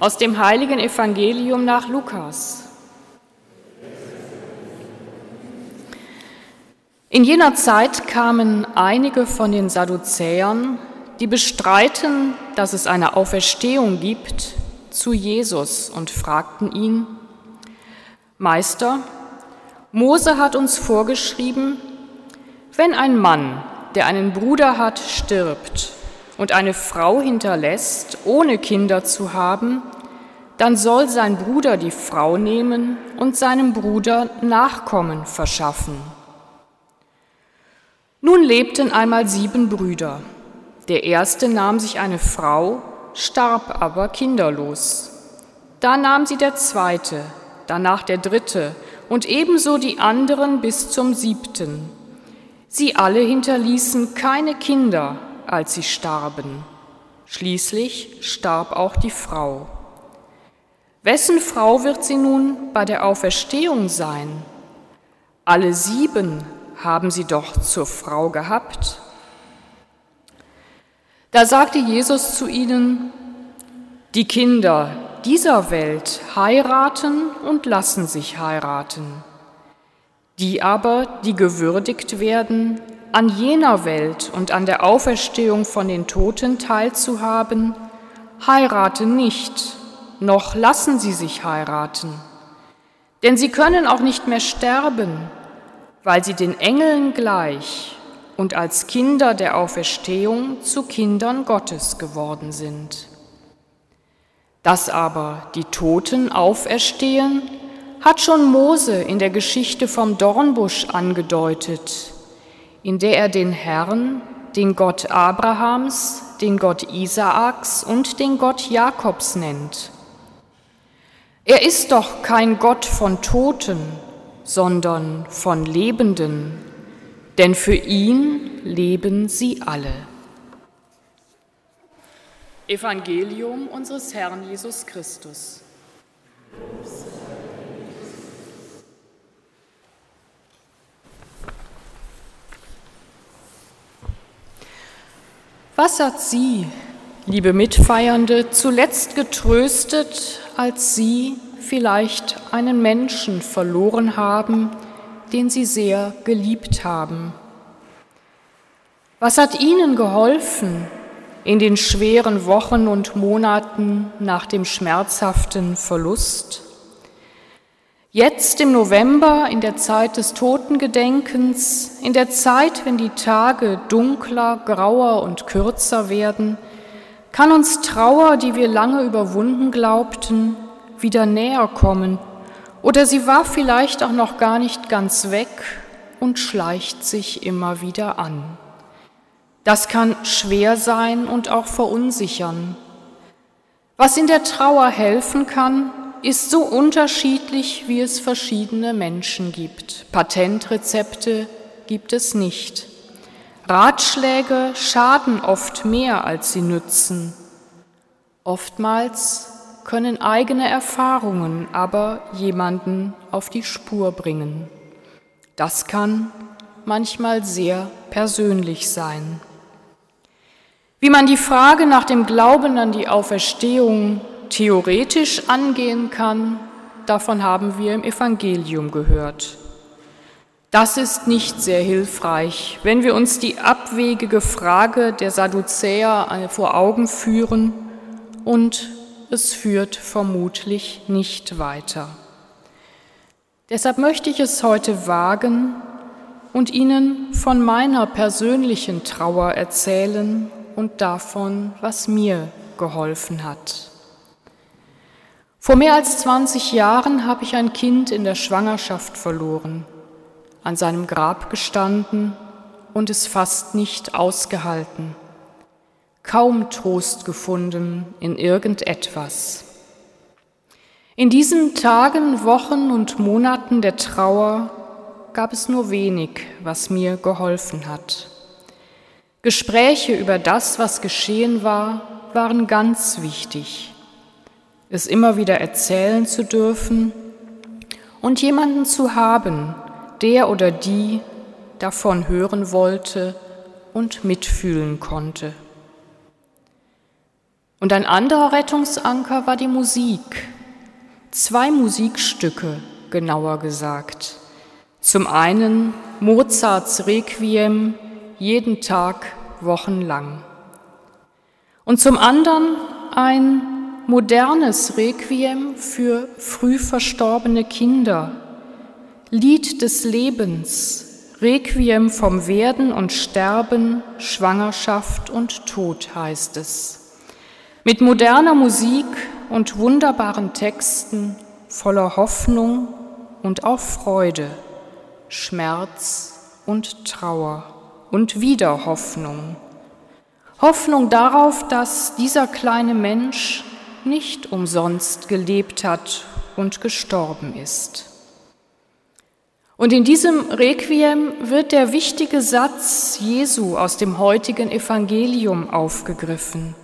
aus dem heiligen Evangelium nach Lukas. In jener Zeit kamen einige von den Sadduzäern, die bestreiten, dass es eine Auferstehung gibt, zu Jesus und fragten ihn, Meister, Mose hat uns vorgeschrieben, wenn ein Mann, der einen Bruder hat, stirbt und eine Frau hinterlässt, ohne Kinder zu haben, dann soll sein Bruder die Frau nehmen und seinem Bruder Nachkommen verschaffen. Nun lebten einmal sieben Brüder. Der erste nahm sich eine Frau, starb aber kinderlos. Da nahm sie der zweite, danach der dritte und ebenso die anderen bis zum siebten. Sie alle hinterließen keine Kinder, als sie starben. Schließlich starb auch die Frau. Wessen Frau wird sie nun bei der Auferstehung sein? Alle sieben haben sie doch zur Frau gehabt. Da sagte Jesus zu ihnen, die Kinder dieser Welt heiraten und lassen sich heiraten. Die aber, die gewürdigt werden, an jener Welt und an der Auferstehung von den Toten teilzuhaben, heiraten nicht, noch lassen sie sich heiraten. Denn sie können auch nicht mehr sterben, weil sie den Engeln gleich und als Kinder der Auferstehung zu Kindern Gottes geworden sind. Dass aber die Toten auferstehen, hat schon Mose in der Geschichte vom Dornbusch angedeutet, in der er den Herrn, den Gott Abrahams, den Gott Isaaks und den Gott Jakobs nennt. Er ist doch kein Gott von Toten, sondern von Lebenden, denn für ihn leben sie alle. Evangelium unseres Herrn Jesus Christus. Was hat Sie, liebe Mitfeiernde, zuletzt getröstet, als Sie vielleicht einen Menschen verloren haben, den Sie sehr geliebt haben? Was hat Ihnen geholfen in den schweren Wochen und Monaten nach dem schmerzhaften Verlust? Jetzt im November, in der Zeit des Totengedenkens, in der Zeit, wenn die Tage dunkler, grauer und kürzer werden, kann uns Trauer, die wir lange überwunden glaubten, wieder näher kommen oder sie war vielleicht auch noch gar nicht ganz weg und schleicht sich immer wieder an. Das kann schwer sein und auch verunsichern. Was in der Trauer helfen kann, ist so unterschiedlich, wie es verschiedene Menschen gibt. Patentrezepte gibt es nicht. Ratschläge schaden oft mehr, als sie nützen. Oftmals können eigene Erfahrungen aber jemanden auf die Spur bringen. Das kann manchmal sehr persönlich sein. Wie man die Frage nach dem Glauben an die Auferstehung theoretisch angehen kann, davon haben wir im Evangelium gehört. Das ist nicht sehr hilfreich, wenn wir uns die abwegige Frage der Sadduzäer vor Augen führen und es führt vermutlich nicht weiter. Deshalb möchte ich es heute wagen und Ihnen von meiner persönlichen Trauer erzählen und davon, was mir geholfen hat. Vor mehr als 20 Jahren habe ich ein Kind in der Schwangerschaft verloren, an seinem Grab gestanden und es fast nicht ausgehalten, kaum Trost gefunden in irgendetwas. In diesen Tagen, Wochen und Monaten der Trauer gab es nur wenig, was mir geholfen hat. Gespräche über das, was geschehen war, waren ganz wichtig es immer wieder erzählen zu dürfen und jemanden zu haben, der oder die davon hören wollte und mitfühlen konnte. Und ein anderer Rettungsanker war die Musik. Zwei Musikstücke, genauer gesagt. Zum einen Mozarts Requiem jeden Tag wochenlang. Und zum anderen ein modernes Requiem für früh verstorbene Kinder, Lied des Lebens, Requiem vom Werden und Sterben, Schwangerschaft und Tod heißt es. Mit moderner Musik und wunderbaren Texten voller Hoffnung und auch Freude, Schmerz und Trauer und wieder Hoffnung. Hoffnung darauf, dass dieser kleine Mensch nicht umsonst gelebt hat und gestorben ist. Und in diesem Requiem wird der wichtige Satz Jesu aus dem heutigen Evangelium aufgegriffen.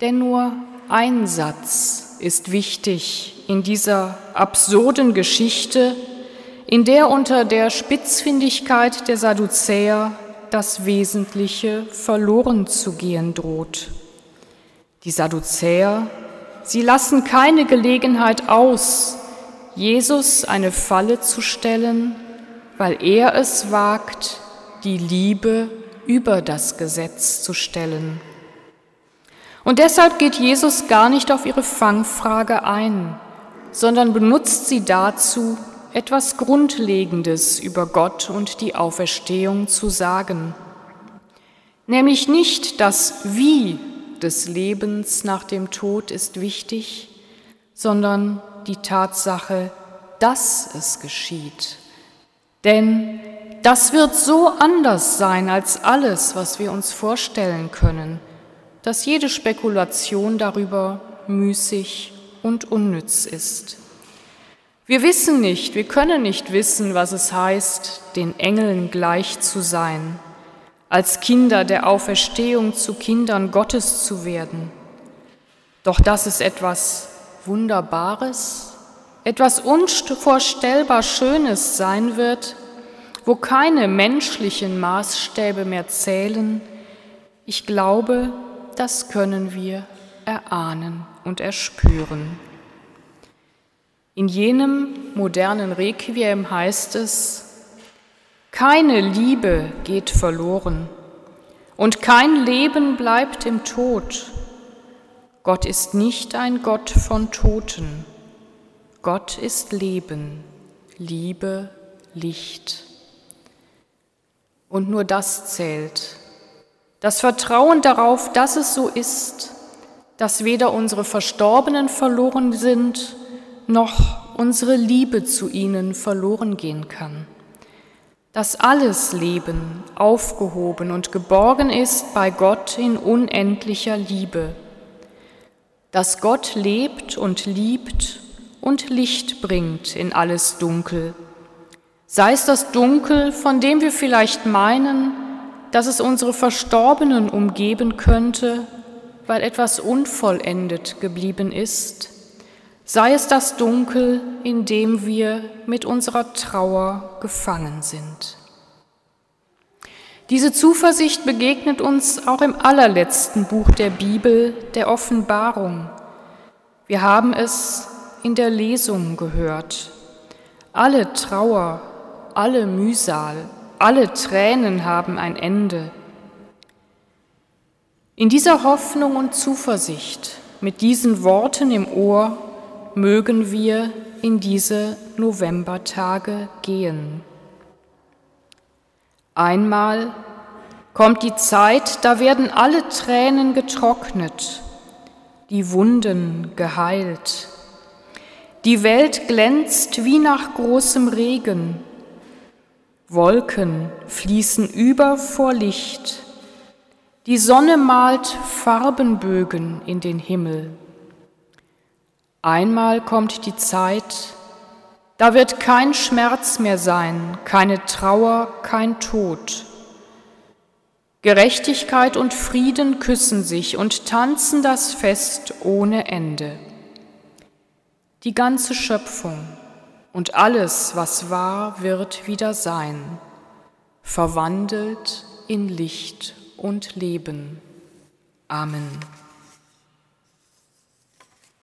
Denn nur ein Satz ist wichtig in dieser absurden Geschichte, in der unter der Spitzfindigkeit der Sadduzäer das Wesentliche verloren zu gehen droht. Die Sadduzäer, sie lassen keine Gelegenheit aus, Jesus eine Falle zu stellen, weil er es wagt, die Liebe über das Gesetz zu stellen. Und deshalb geht Jesus gar nicht auf ihre Fangfrage ein, sondern benutzt sie dazu, etwas Grundlegendes über Gott und die Auferstehung zu sagen. Nämlich nicht das Wie des Lebens nach dem Tod ist wichtig, sondern die Tatsache, dass es geschieht. Denn das wird so anders sein als alles, was wir uns vorstellen können, dass jede Spekulation darüber müßig und unnütz ist. Wir wissen nicht, wir können nicht wissen, was es heißt, den Engeln gleich zu sein, als Kinder der Auferstehung zu Kindern Gottes zu werden. Doch das ist etwas Wunderbares, etwas unvorstellbar Schönes sein wird, wo keine menschlichen Maßstäbe mehr zählen, ich glaube, das können wir erahnen und erspüren. In jenem modernen Requiem heißt es, keine Liebe geht verloren und kein Leben bleibt im Tod. Gott ist nicht ein Gott von Toten. Gott ist Leben, Liebe, Licht. Und nur das zählt. Das Vertrauen darauf, dass es so ist, dass weder unsere Verstorbenen verloren sind, noch unsere Liebe zu ihnen verloren gehen kann. Dass alles Leben aufgehoben und geborgen ist bei Gott in unendlicher Liebe dass Gott lebt und liebt und Licht bringt in alles Dunkel. Sei es das Dunkel, von dem wir vielleicht meinen, dass es unsere Verstorbenen umgeben könnte, weil etwas unvollendet geblieben ist, sei es das Dunkel, in dem wir mit unserer Trauer gefangen sind. Diese Zuversicht begegnet uns auch im allerletzten Buch der Bibel, der Offenbarung. Wir haben es in der Lesung gehört. Alle Trauer, alle Mühsal, alle Tränen haben ein Ende. In dieser Hoffnung und Zuversicht, mit diesen Worten im Ohr, mögen wir in diese Novembertage gehen. Einmal kommt die Zeit, da werden alle Tränen getrocknet, die Wunden geheilt. Die Welt glänzt wie nach großem Regen. Wolken fließen über vor Licht. Die Sonne malt Farbenbögen in den Himmel. Einmal kommt die Zeit, da wird kein Schmerz mehr sein, keine Trauer, kein Tod. Gerechtigkeit und Frieden küssen sich und tanzen das Fest ohne Ende. Die ganze Schöpfung und alles, was war, wird wieder sein, verwandelt in Licht und Leben. Amen.